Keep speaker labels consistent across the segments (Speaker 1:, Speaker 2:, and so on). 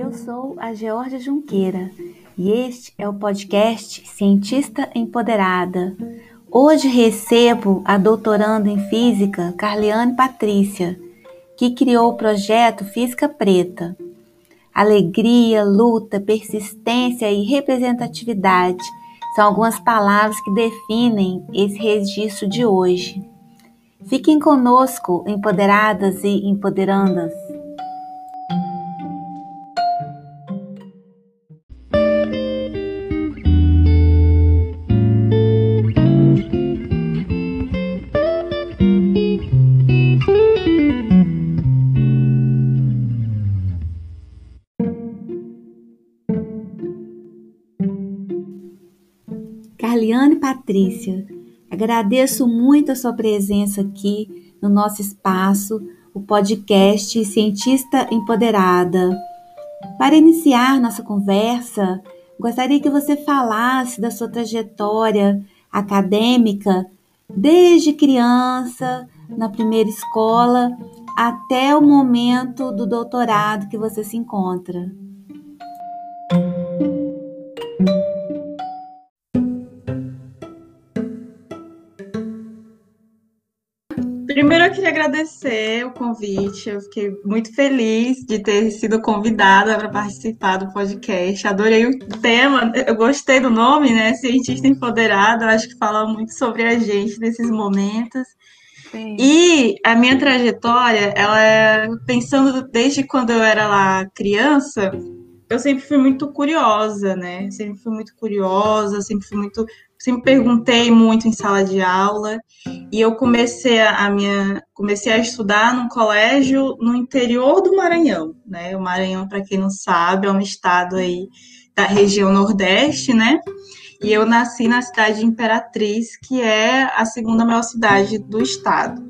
Speaker 1: Eu sou a Georgia Junqueira e este é o podcast Cientista Empoderada. Hoje recebo a doutoranda em Física Carliane Patrícia, que criou o projeto Física Preta. Alegria, luta, persistência e representatividade são algumas palavras que definem esse registro de hoje. Fiquem conosco, empoderadas e empoderandas. Patrícia, agradeço muito a sua presença aqui no nosso espaço, o podcast Cientista Empoderada. Para iniciar nossa conversa, gostaria que você falasse da sua trajetória acadêmica desde criança, na primeira escola, até o momento do doutorado que você se encontra.
Speaker 2: Agradecer o convite. Eu fiquei muito feliz de ter sido convidada para participar do podcast. Adorei o tema, eu gostei do nome, né? Cientista empoderado. Eu acho que fala muito sobre a gente nesses momentos. Sim. E a minha trajetória, ela é pensando desde quando eu era lá criança, eu sempre fui muito curiosa, né? Sempre fui muito curiosa, sempre fui muito sempre perguntei muito em sala de aula e eu comecei a, minha comecei a estudar num colégio no interior do Maranhão, né? O Maranhão, para quem não sabe, é um estado aí da região Nordeste, né? E eu nasci na cidade de Imperatriz, que é a segunda maior cidade do estado.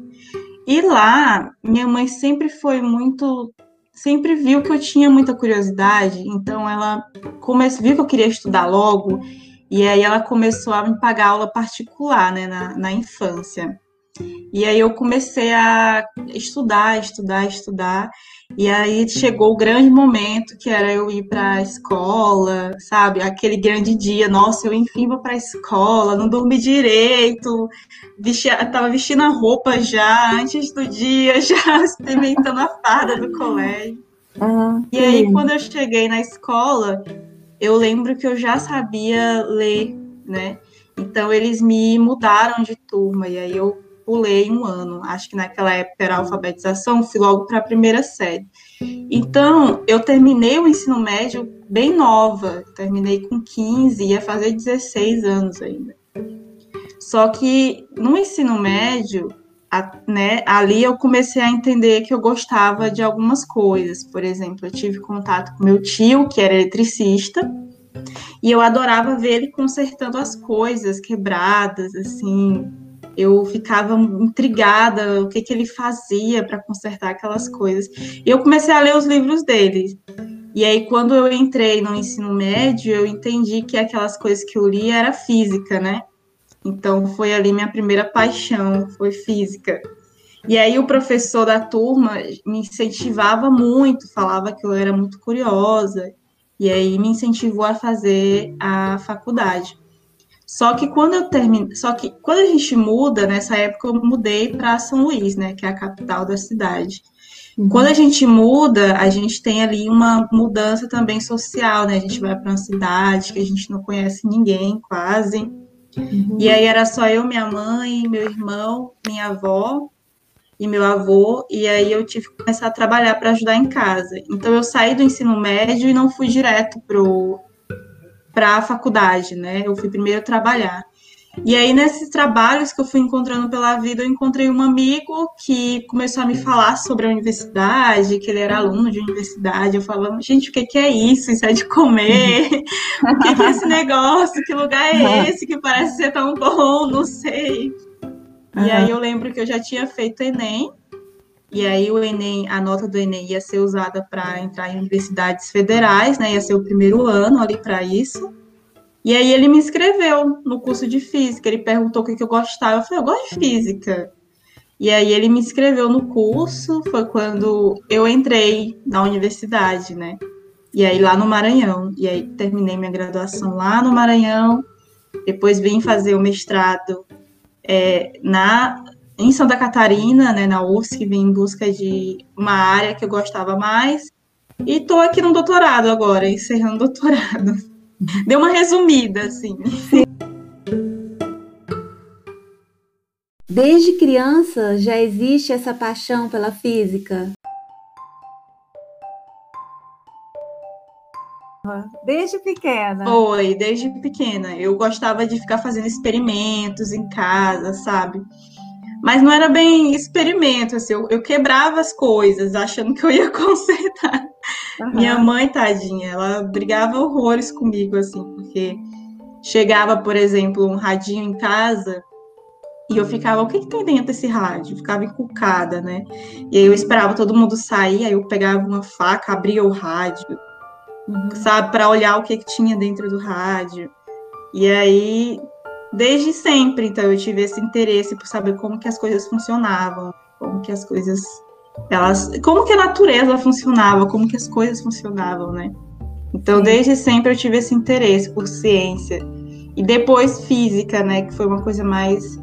Speaker 2: E lá, minha mãe sempre foi muito sempre viu que eu tinha muita curiosidade, então ela comece, viu que eu queria estudar logo e aí ela começou a me pagar aula particular, né, na, na infância. E aí eu comecei a estudar, estudar, estudar. E aí chegou o grande momento que era eu ir para a escola, sabe? Aquele grande dia, nossa, eu enfim vou para a escola, não dormi direito, vestia, tava vestindo a roupa já antes do dia, já experimentando a farda do colégio. Ah, e aí quando eu cheguei na escola, eu lembro que eu já sabia ler, né? Então eles me mudaram de turma e aí eu pulei um ano. Acho que naquela época era alfabetização, fui logo para a primeira série. Então eu terminei o ensino médio bem nova, terminei com 15, ia fazer 16 anos ainda. Só que no ensino médio, a, né, ali eu comecei a entender que eu gostava de algumas coisas. Por exemplo, eu tive contato com meu tio, que era eletricista, e eu adorava ver ele consertando as coisas quebradas, assim. Eu ficava intrigada o que, que ele fazia para consertar aquelas coisas. E eu comecei a ler os livros dele. E aí, quando eu entrei no ensino médio, eu entendi que aquelas coisas que eu li era física, né? Então foi ali minha primeira paixão, foi física. E aí o professor da turma me incentivava muito, falava que eu era muito curiosa, e aí me incentivou a fazer a faculdade. Só que quando eu termino, só que quando a gente muda, nessa época eu mudei para São Luís, né, que é a capital da cidade. Uhum. Quando a gente muda, a gente tem ali uma mudança também social, né? A gente vai para uma cidade que a gente não conhece ninguém, quase. Uhum. E aí era só eu, minha mãe, meu irmão, minha avó e meu avô, e aí eu tive que começar a trabalhar para ajudar em casa. Então eu saí do ensino médio e não fui direto para a faculdade, né? Eu fui primeiro trabalhar. E aí, nesses trabalhos que eu fui encontrando pela vida, eu encontrei um amigo que começou a me falar sobre a universidade, que ele era aluno de universidade. Eu falava, gente, o que, que é isso? Isso é de comer? o que, que é esse negócio? Que lugar é esse que parece ser tão bom? Não sei. E aí eu lembro que eu já tinha feito Enem, e aí o Enem, a nota do Enem ia ser usada para entrar em universidades federais, né? Ia ser o primeiro ano ali para isso. E aí ele me inscreveu no curso de física. Ele perguntou o que, eu gostava. Eu falei, eu gosto de física. E aí ele me inscreveu no curso. Foi quando eu entrei na universidade, né? E aí lá no Maranhão. E aí terminei minha graduação lá no Maranhão. Depois vim fazer o mestrado é, na em Santa Catarina, né, na UFSC, vim em busca de uma área que eu gostava mais. E estou aqui no doutorado agora, encerrando o doutorado. Deu uma resumida, assim.
Speaker 1: Desde criança já existe essa paixão pela física? Desde pequena?
Speaker 2: Foi, desde pequena. Eu gostava de ficar fazendo experimentos em casa, sabe? Mas não era bem experimento, assim, eu, eu quebrava as coisas, achando que eu ia consertar. Uhum. Minha mãe, tadinha, ela brigava horrores comigo, assim, porque chegava, por exemplo, um radinho em casa e eu ficava, o que, que tem dentro desse rádio? ficava encucada, né? E aí eu esperava todo mundo sair, aí eu pegava uma faca, abria o rádio, uhum. sabe, para olhar o que, que tinha dentro do rádio. E aí desde sempre, então eu tive esse interesse por saber como que as coisas funcionavam, como que as coisas elas, como que a natureza funcionava, como que as coisas funcionavam, né? Então, desde sempre eu tive esse interesse por ciência. E depois física, né, que foi uma coisa mais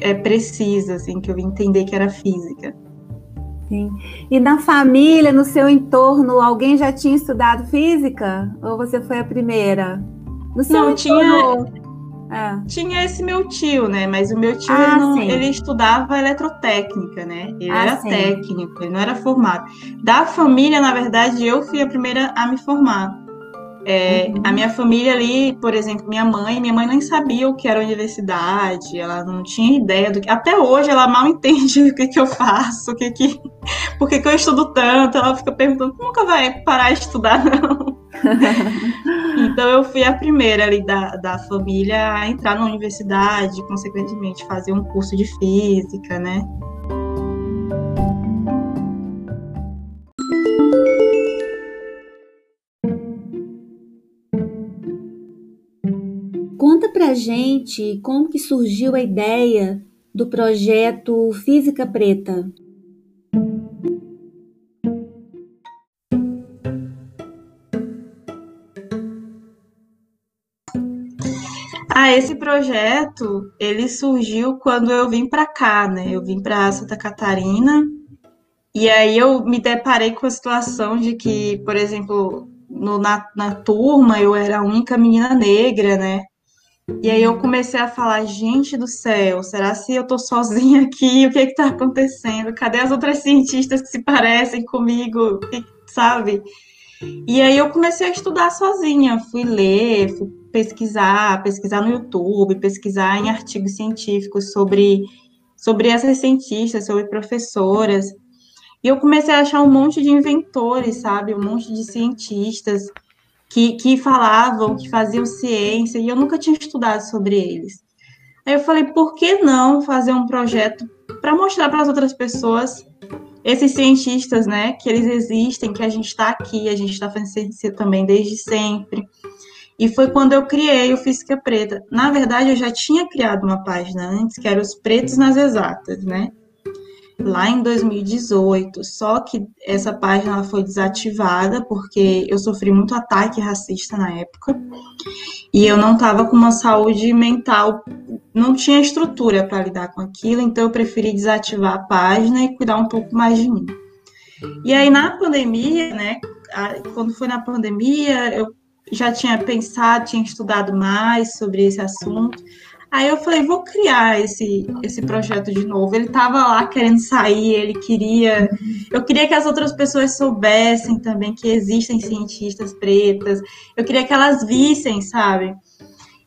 Speaker 2: é, precisa, assim, que eu vim entender que era física.
Speaker 1: Sim. E na família, no seu entorno, alguém já tinha estudado física? Ou você foi a primeira?
Speaker 2: No seu Não, entorno... tinha é. Tinha esse meu tio, né? Mas o meu tio ah, ele, não, ele, estudava eletrotécnica, né? Ele ah, era sim. técnico, ele não era formado. Da família, na verdade, eu fui a primeira a me formar. É, uhum. A minha família ali, por exemplo, minha mãe, minha mãe nem sabia o que era universidade, ela não tinha ideia do que. Até hoje ela mal entende o que, que eu faço, o que que, por que, que eu estudo tanto. Ela fica perguntando, nunca vai parar de estudar, não. então eu fui a primeira ali da, da família a entrar na universidade, consequentemente fazer um curso de física, né?
Speaker 1: Conta pra gente como que surgiu a ideia do projeto Física Preta.
Speaker 2: Esse projeto, ele surgiu quando eu vim para cá, né? Eu vim para Santa Catarina e aí eu me deparei com a situação de que, por exemplo, no, na, na turma eu era a única menina negra, né? E aí eu comecei a falar, gente do céu, será se eu tô sozinha aqui? O que é que tá acontecendo? Cadê as outras cientistas que se parecem comigo? Sabe? E aí eu comecei a estudar sozinha, fui ler, fui pesquisar, pesquisar no YouTube, pesquisar em artigos científicos sobre, sobre essas cientistas, sobre professoras. E eu comecei a achar um monte de inventores, sabe? Um monte de cientistas que, que falavam, que faziam ciência, e eu nunca tinha estudado sobre eles. Aí eu falei, por que não fazer um projeto para mostrar para as outras pessoas esses cientistas, né, que eles existem, que a gente está aqui, a gente está fazendo ciência também desde sempre. E foi quando eu criei o Física Preta. Na verdade, eu já tinha criado uma página antes, que era os Pretos nas Exatas, né? Lá em 2018. Só que essa página foi desativada porque eu sofri muito ataque racista na época. E eu não estava com uma saúde mental, não tinha estrutura para lidar com aquilo, então eu preferi desativar a página e cuidar um pouco mais de mim. E aí, na pandemia, né? Quando foi na pandemia, eu já tinha pensado, tinha estudado mais sobre esse assunto. Aí eu falei, vou criar esse, esse projeto de novo. Ele estava lá querendo sair, ele queria. Eu queria que as outras pessoas soubessem também que existem cientistas pretas. Eu queria que elas vissem, sabe?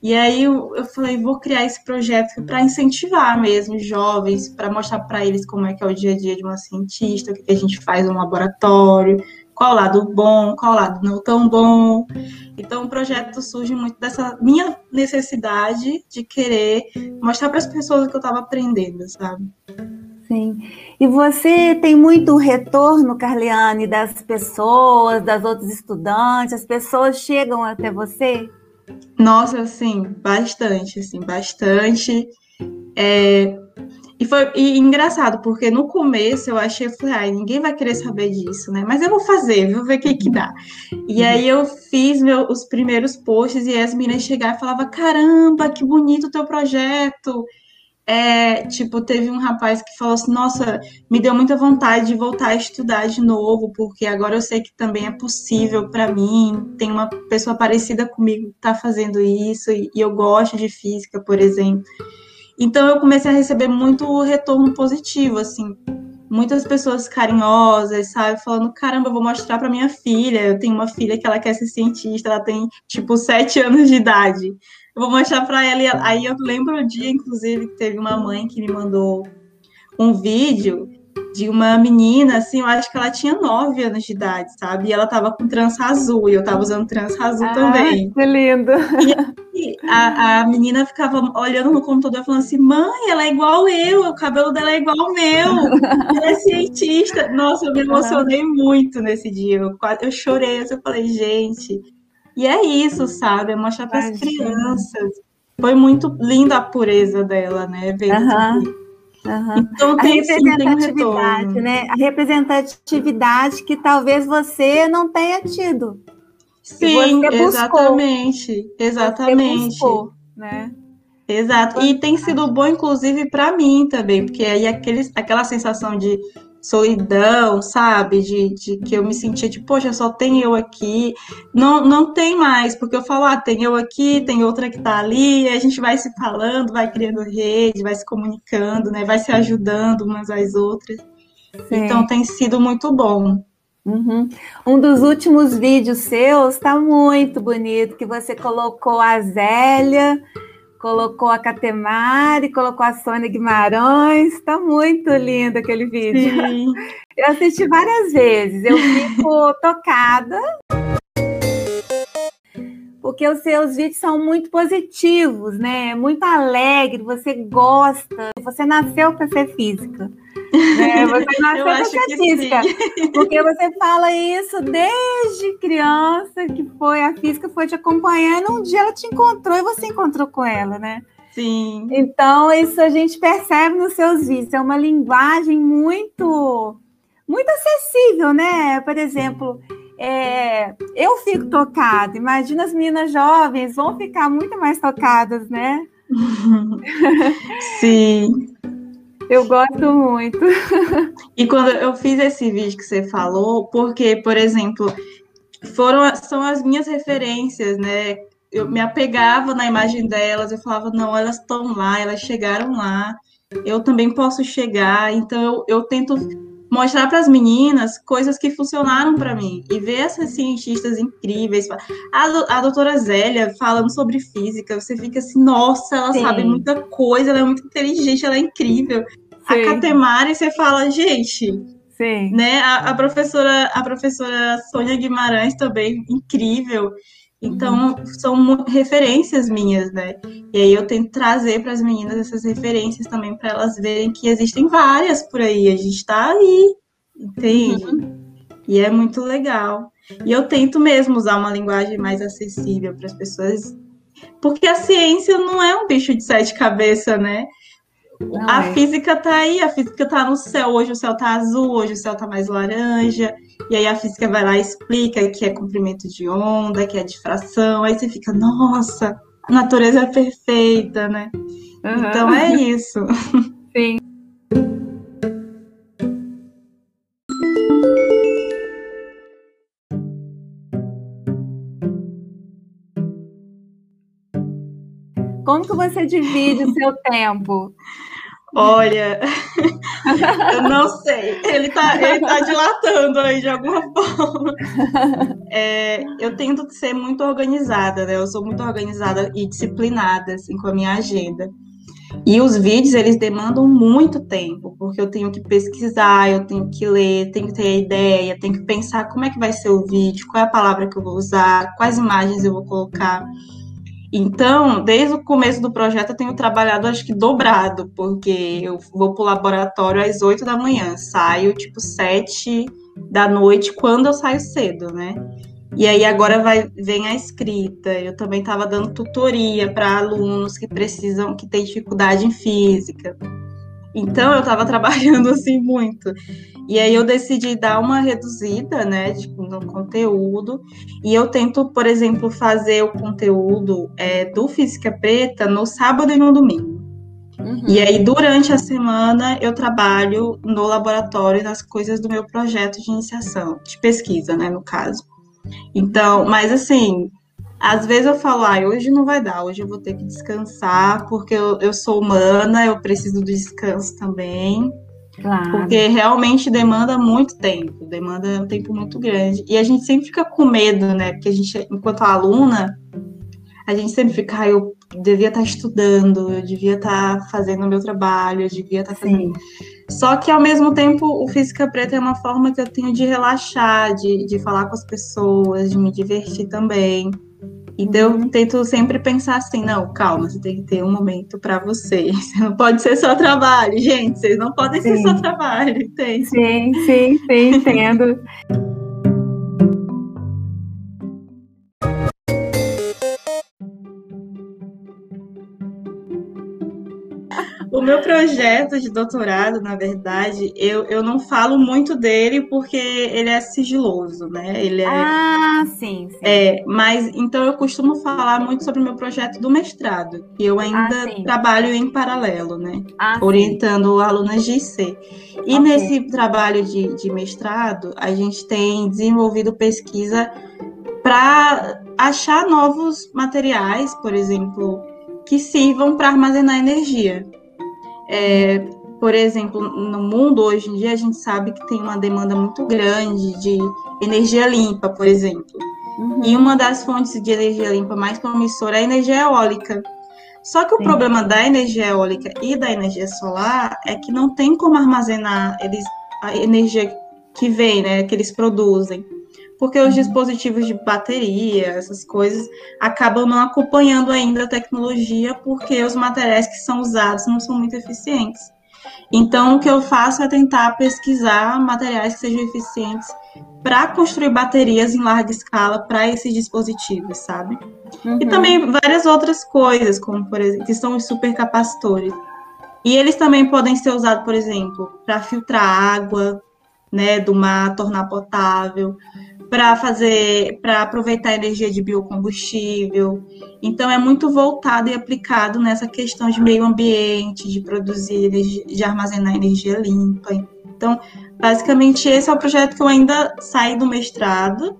Speaker 2: E aí eu, eu falei, vou criar esse projeto para incentivar mesmo jovens, para mostrar para eles como é que é o dia a dia de uma cientista, o que, que a gente faz no laboratório, qual o lado bom, qual o lado não tão bom. Então, o projeto surge muito dessa minha necessidade de querer mostrar para as pessoas o que eu estava aprendendo, sabe?
Speaker 1: Sim. E você tem muito retorno, Carliane, das pessoas, das outras estudantes? As pessoas chegam até você?
Speaker 2: Nossa, sim, bastante, assim, bastante. É, E foi e, engraçado, porque no começo eu achei, eu falei, ai, ninguém vai querer saber disso, né? Mas eu vou fazer, vou ver o que que dá. E aí eu fiz meu, os primeiros posts e as meninas chegaram e falavam, caramba, que bonito o teu projeto. É, tipo, teve um rapaz que falou assim, nossa, me deu muita vontade de voltar a estudar de novo, porque agora eu sei que também é possível para mim, tem uma pessoa parecida comigo que tá fazendo isso, e, e eu gosto de física, por exemplo. Então eu comecei a receber muito retorno positivo, assim, muitas pessoas carinhosas, sabe, falando, caramba, eu vou mostrar para minha filha, eu tenho uma filha que ela quer ser cientista, ela tem, tipo, sete anos de idade, eu vou mostrar para ela, e aí eu lembro o dia, inclusive, que teve uma mãe que me mandou um vídeo de uma menina, assim, eu acho que ela tinha nove anos de idade, sabe? E ela tava com trança azul, e eu tava usando trança azul ah, também.
Speaker 1: Que lindo!
Speaker 2: E a, a menina ficava olhando no computador falando assim, mãe, ela é igual eu, o cabelo dela é igual ao meu, ela é cientista. Nossa, eu me emocionei muito nesse dia, eu, eu chorei, eu falei, gente... E é isso, sabe? É mostrar para as crianças. Foi muito linda a pureza dela, né? Ver
Speaker 1: uhum. Uhum. Então tem, a representatividade, sim, né? A representatividade que talvez você não tenha tido.
Speaker 2: Sim, exatamente, exatamente. Buscou,
Speaker 1: né?
Speaker 2: Exato. E tem sido bom, inclusive, para mim também, porque aí aquele, aquela sensação de solidão, sabe? De, de que eu me sentia tipo, poxa, só tem eu aqui. Não, não tem mais, porque eu falo, ah, tem eu aqui, tem outra que tá ali, a gente vai se falando, vai criando rede, vai se comunicando, né? Vai se ajudando umas às outras. Sim. Então tem sido muito bom.
Speaker 1: Uhum. Um dos últimos vídeos seus está muito bonito, que você colocou a Zélia colocou a Catemari, colocou a Sônia Guimarães. Está muito lindo aquele vídeo. Sim. Eu assisti várias vezes, eu fico tocada. Porque os seus vídeos são muito positivos, né? Muito alegre, você gosta, você nasceu para ser física. Né? Você nasceu ser física. Porque você fala isso desde criança, que foi a física foi te acompanhando, um dia ela te encontrou e você encontrou com ela, né?
Speaker 2: Sim.
Speaker 1: Então, isso a gente percebe nos seus vídeos. É uma linguagem muito, muito acessível, né? Por exemplo, é, eu fico tocada. Imagina as meninas jovens vão ficar muito mais tocadas, né?
Speaker 2: Sim.
Speaker 1: Eu gosto muito.
Speaker 2: E quando eu fiz esse vídeo que você falou, porque, por exemplo, foram são as minhas referências, né? Eu me apegava na imagem delas, eu falava, não, elas estão lá, elas chegaram lá, eu também posso chegar, então eu, eu tento mostrar para as meninas coisas que funcionaram para mim e ver essas cientistas incríveis. A, a doutora Zélia falando sobre física, você fica assim, nossa, ela Sim. sabe muita coisa, ela é muito inteligente, ela é incrível. Sim. A Catemari, você fala, gente.
Speaker 1: Sim.
Speaker 2: Né? A, a, professora, a professora Sônia Guimarães também, incrível. Então, uhum. são referências minhas, né? E aí eu tento trazer para as meninas essas referências também para elas verem que existem várias por aí. A gente está aí, entende? Uhum. E é muito legal. E eu tento mesmo usar uma linguagem mais acessível para as pessoas, porque a ciência não é um bicho de sete cabeças, né? Não a é. física tá aí, a física tá no céu. Hoje o céu tá azul, hoje o céu tá mais laranja. E aí a física vai lá e explica que é comprimento de onda, que é difração. Aí você fica, nossa, a natureza é perfeita, né? Uhum. Então é isso.
Speaker 1: Sim. Como que você divide o seu tempo?
Speaker 2: Olha, eu não sei. Ele está ele tá dilatando aí de alguma forma. É, eu tento ser muito organizada, né? Eu sou muito organizada e disciplinada, assim, com a minha agenda. E os vídeos, eles demandam muito tempo, porque eu tenho que pesquisar, eu tenho que ler, tenho que ter ideia, tenho que pensar como é que vai ser o vídeo, qual é a palavra que eu vou usar, quais imagens eu vou colocar. Então, desde o começo do projeto, eu tenho trabalhado, acho que dobrado, porque eu vou para o laboratório às 8 da manhã, saio tipo 7 da noite, quando eu saio cedo, né? E aí agora vai, vem a escrita. Eu também estava dando tutoria para alunos que precisam, que têm dificuldade em física. Então eu estava trabalhando assim muito. E aí eu decidi dar uma reduzida, né, tipo, no conteúdo. E eu tento, por exemplo, fazer o conteúdo é, do Física Preta no sábado e no domingo. Uhum. E aí, durante a semana, eu trabalho no laboratório nas coisas do meu projeto de iniciação, de pesquisa, né, no caso. Então, mas assim, às vezes eu falo, ah, hoje não vai dar, hoje eu vou ter que descansar, porque eu, eu sou humana, eu preciso do descanso também. Claro. Porque realmente demanda muito tempo, demanda um tempo muito grande. E a gente sempre fica com medo, né? Porque a gente, enquanto aluna, a gente sempre fica, ah, eu devia estar estudando, eu devia estar fazendo o meu trabalho, eu devia estar fazendo. Só que ao mesmo tempo, o Física Preta é uma forma que eu tenho de relaxar, de, de falar com as pessoas, de me divertir também. Então eu tento sempre pensar assim, não, calma, você tem que ter um momento para você. Você não pode ser só trabalho, gente. Vocês não podem sim. ser só trabalho, entende?
Speaker 1: Sim, sim, sim, entendo.
Speaker 2: meu projeto de doutorado, na verdade, eu, eu não falo muito dele porque ele é sigiloso, né? Ele é,
Speaker 1: ah, sim, sim.
Speaker 2: É, mas então eu costumo falar muito sobre o meu projeto do mestrado, que eu ainda ah, trabalho em paralelo, né? Ah, orientando sim. alunas de IC. E okay. nesse trabalho de, de mestrado, a gente tem desenvolvido pesquisa para achar novos materiais, por exemplo, que sirvam para armazenar energia. É, por exemplo, no mundo hoje em dia a gente sabe que tem uma demanda muito grande de energia limpa, por exemplo. Uhum. E uma das fontes de energia limpa mais promissora é a energia eólica. Só que o Sim. problema da energia eólica e da energia solar é que não tem como armazenar eles, a energia que vem, né, que eles produzem porque os uhum. dispositivos de bateria, essas coisas, acabam não acompanhando ainda a tecnologia, porque os materiais que são usados não são muito eficientes. Então, o que eu faço é tentar pesquisar materiais que sejam eficientes para construir baterias em larga escala para esses dispositivos, sabe? Uhum. E também várias outras coisas, como por exemplo, que são os supercapacitores. E eles também podem ser usados, por exemplo, para filtrar água, né, do mar, tornar potável, para fazer, para aproveitar a energia de biocombustível. Então é muito voltado e aplicado nessa questão de meio ambiente, de produzir, de armazenar energia limpa. Então, basicamente esse é o projeto que eu ainda saí do mestrado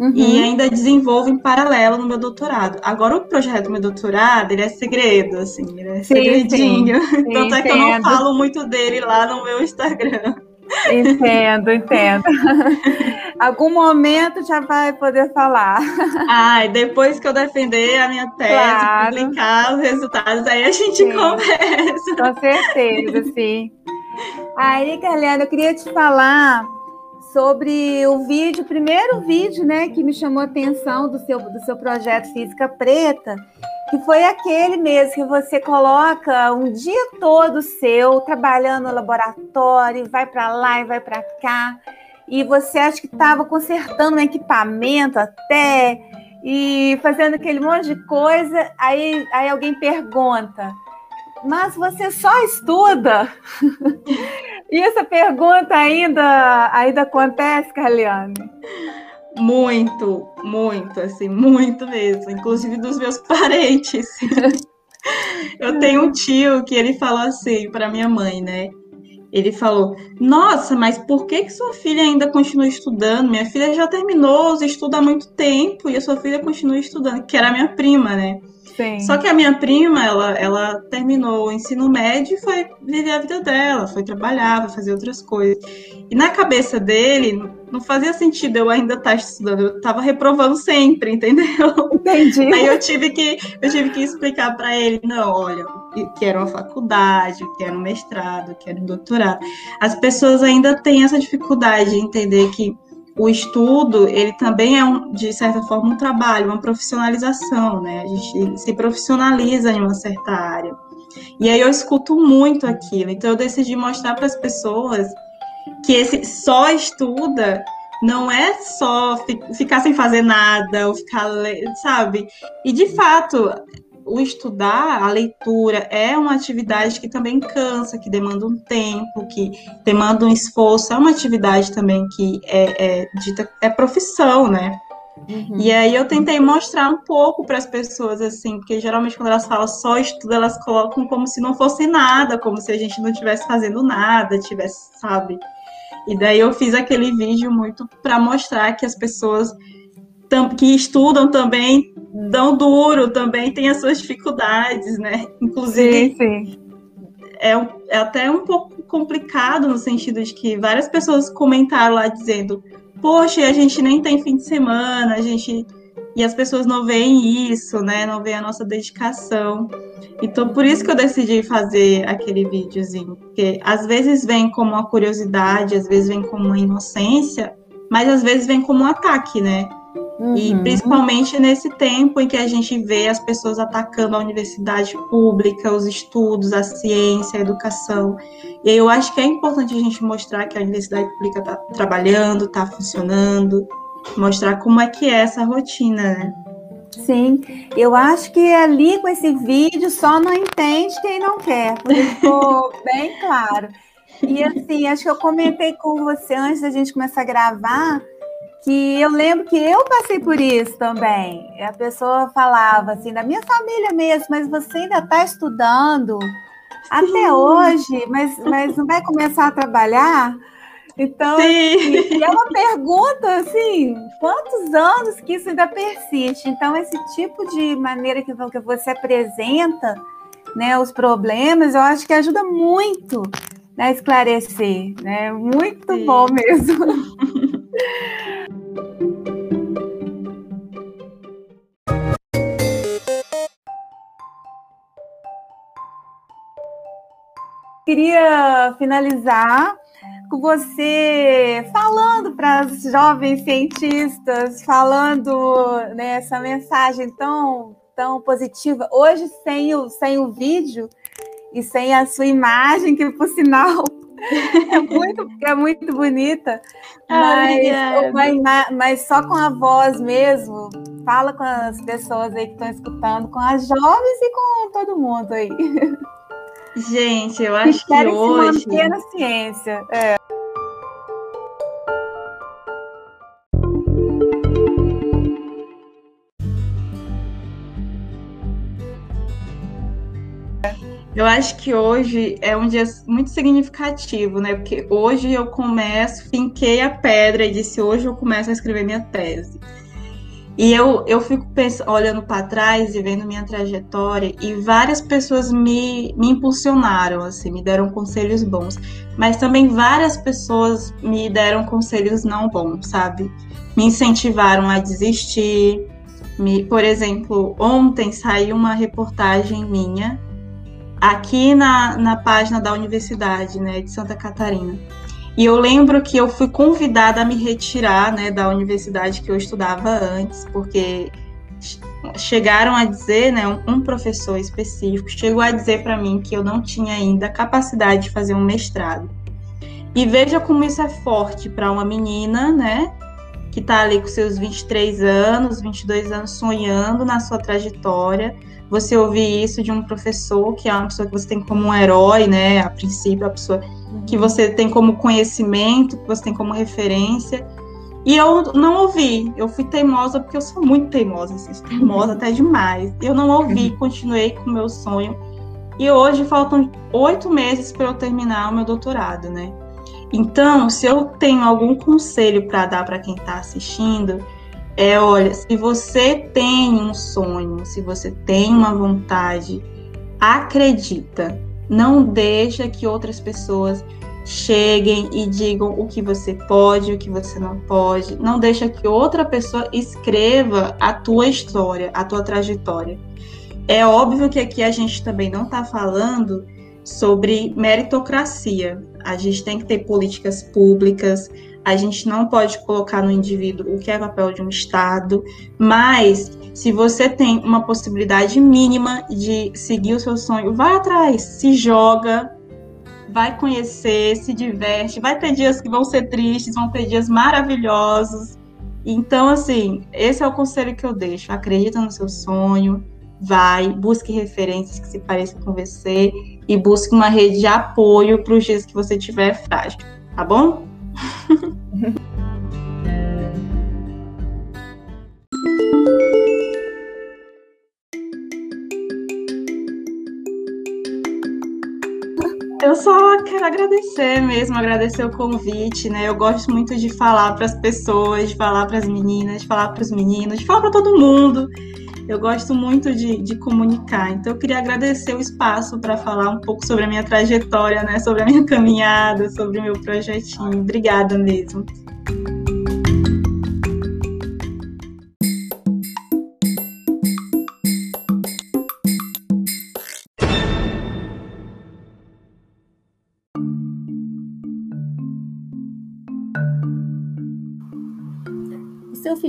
Speaker 2: uhum. e ainda desenvolvo em paralelo no meu doutorado. Agora o projeto do meu doutorado, ele é segredo, assim, ele é sim, segredinho. Sim, Tanto é que eu não falo muito dele lá no meu Instagram.
Speaker 1: Entendo, entendo. Algum momento já vai poder falar.
Speaker 2: Ai, depois que eu defender a minha tese, claro. publicar os resultados, aí a gente sim, conversa.
Speaker 1: Com certeza, sim. Aí, Carliana, eu queria te falar sobre o vídeo, o primeiro vídeo, né, que me chamou a atenção do seu, do seu projeto Física Preta, que foi aquele mesmo que você coloca um dia todo seu trabalhando no laboratório, vai para lá e vai para cá, e você acha que estava consertando um equipamento até e fazendo aquele monte de coisa, aí, aí alguém pergunta, mas você só estuda? e essa pergunta ainda, ainda acontece, Carliane?
Speaker 2: Muito, muito, assim, muito mesmo. Inclusive dos meus parentes. Eu tenho um tio que ele falou assim para minha mãe, né? Ele falou: Nossa, mas por que, que sua filha ainda continua estudando? Minha filha já terminou os estudos há muito tempo e a sua filha continua estudando, que era minha prima, né? Sim. Só que a minha prima, ela, ela terminou o ensino médio e foi viver a vida dela, foi trabalhar, foi fazer outras coisas. E na cabeça dele, não fazia sentido eu ainda estar estudando, eu estava reprovando sempre, entendeu?
Speaker 1: Entendi.
Speaker 2: Aí eu tive que, eu tive que explicar para ele, não, olha, que era uma faculdade, que era um mestrado, que era um doutorado. As pessoas ainda têm essa dificuldade de entender que o estudo, ele também é, um, de certa forma, um trabalho, uma profissionalização, né? A gente se profissionaliza em uma certa área. E aí eu escuto muito aquilo, então eu decidi mostrar para as pessoas que esse só estuda não é só ficar sem fazer nada ou ficar, sabe? E de fato, o estudar, a leitura, é uma atividade que também cansa, que demanda um tempo, que demanda um esforço, é uma atividade também que é, é dita, é profissão, né? Uhum. E aí eu tentei mostrar um pouco para as pessoas, assim, porque geralmente quando elas falam só estudo, elas colocam como se não fosse nada, como se a gente não estivesse fazendo nada, tivesse, sabe? E daí eu fiz aquele vídeo muito para mostrar que as pessoas que estudam também dão duro, também têm as suas dificuldades, né? Inclusive, sim, sim. É, é até um pouco complicado no sentido de que várias pessoas comentaram lá dizendo poxa, a gente nem tem fim de semana, a gente e as pessoas não veem isso, né? Não veem a nossa dedicação. Então, por isso que eu decidi fazer aquele videozinho, porque às vezes vem como uma curiosidade, às vezes vem como uma inocência, mas às vezes vem como um ataque, né? Uhum. E principalmente nesse tempo em que a gente vê as pessoas atacando a universidade pública, os estudos, a ciência, a educação. E eu acho que é importante a gente mostrar que a universidade pública está trabalhando, está funcionando, mostrar como é que é essa rotina, né?
Speaker 1: Sim, eu acho que ali com esse vídeo só não entende quem não quer, porque ficou bem claro. E assim, acho que eu comentei com você antes da gente começar a gravar que eu lembro que eu passei por isso também. A pessoa falava assim, da minha família mesmo, mas você ainda está estudando até hoje, mas, mas não vai começar a trabalhar? Então, assim, é uma pergunta assim, quantos anos que isso ainda persiste? Então, esse tipo de maneira que você apresenta né, os problemas, eu acho que ajuda muito né, a esclarecer, né? Muito Sim. bom mesmo. Queria finalizar com você falando para as jovens cientistas, falando nessa né, mensagem tão, tão positiva. Hoje, sem o, sem o vídeo e sem a sua imagem, que por sinal é muito, é muito bonita, ah, mas, mas, mas, só com a voz mesmo. Fala com as pessoas aí que estão escutando, com as jovens e com todo mundo aí.
Speaker 2: Gente, eu acho que, que hoje. Se manter
Speaker 1: na ciência. É.
Speaker 2: Eu acho que hoje é um dia muito significativo, né? Porque hoje eu começo, finquei a pedra e disse: hoje eu começo a escrever minha tese. E eu, eu fico pensando, olhando para trás e vendo minha trajetória, e várias pessoas me, me impulsionaram, assim, me deram conselhos bons. Mas também várias pessoas me deram conselhos não bons, sabe? Me incentivaram a desistir. Me, por exemplo, ontem saiu uma reportagem minha aqui na, na página da universidade, né, de Santa Catarina. E eu lembro que eu fui convidada a me retirar, né, da universidade que eu estudava antes, porque chegaram a dizer, né, um professor específico chegou a dizer para mim que eu não tinha ainda capacidade de fazer um mestrado. E veja como isso é forte para uma menina, né, que está ali com seus 23 anos, 22 anos sonhando na sua trajetória, você ouvir isso de um professor, que é uma pessoa que você tem como um herói, né? A princípio, a pessoa que você tem como conhecimento, que você tem como referência. E eu não ouvi, eu fui teimosa, porque eu sou muito teimosa, assim, teimosa até demais. Eu não ouvi, uhum. continuei com o meu sonho. E hoje faltam oito meses para eu terminar o meu doutorado, né? Então, se eu tenho algum conselho para dar para quem está assistindo, é, olha, se você tem um sonho, se você tem uma vontade, acredita. Não deixa que outras pessoas cheguem e digam o que você pode, o que você não pode. Não deixa que outra pessoa escreva a tua história, a tua trajetória. É óbvio que aqui a gente também não está falando sobre meritocracia. A gente tem que ter políticas públicas, a gente não pode colocar no indivíduo o que é papel de um Estado, mas se você tem uma possibilidade mínima de seguir o seu sonho, vai atrás, se joga, vai conhecer, se diverte, vai ter dias que vão ser tristes, vão ter dias maravilhosos. Então, assim, esse é o conselho que eu deixo. Acredita no seu sonho, vai, busque referências que se pareçam com você e busque uma rede de apoio para os dias que você tiver frágil, tá bom? Eu só quero agradecer mesmo, agradecer o convite, né? Eu gosto muito de falar para as pessoas, de falar para as meninas, de falar para os meninos, de falar para todo mundo. Eu gosto muito de, de, comunicar, então eu queria agradecer o espaço para falar um pouco sobre a minha trajetória, né? Sobre a minha caminhada, sobre o meu projetinho. Obrigada mesmo.